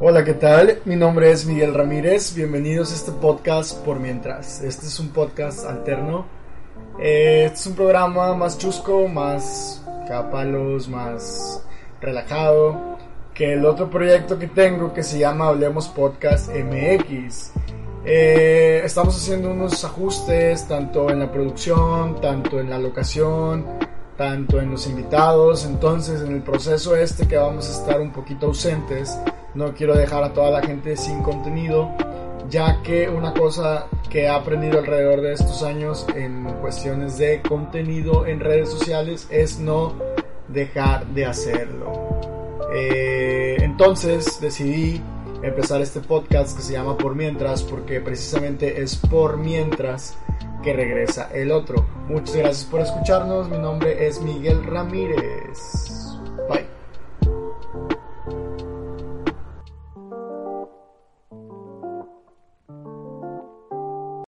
Hola, ¿qué tal? Mi nombre es Miguel Ramírez. Bienvenidos a este podcast por mientras. Este es un podcast alterno. Eh, este es un programa más chusco, más capalos, más relajado que el otro proyecto que tengo que se llama Hablemos Podcast MX. Eh, estamos haciendo unos ajustes tanto en la producción, tanto en la locación, tanto en los invitados. Entonces, en el proceso este que vamos a estar un poquito ausentes, no quiero dejar a toda la gente sin contenido, ya que una cosa que he aprendido alrededor de estos años en cuestiones de contenido en redes sociales es no dejar de hacerlo. Eh, entonces decidí empezar este podcast que se llama Por Mientras, porque precisamente es por mientras que regresa el otro. Muchas gracias por escucharnos, mi nombre es Miguel Ramírez.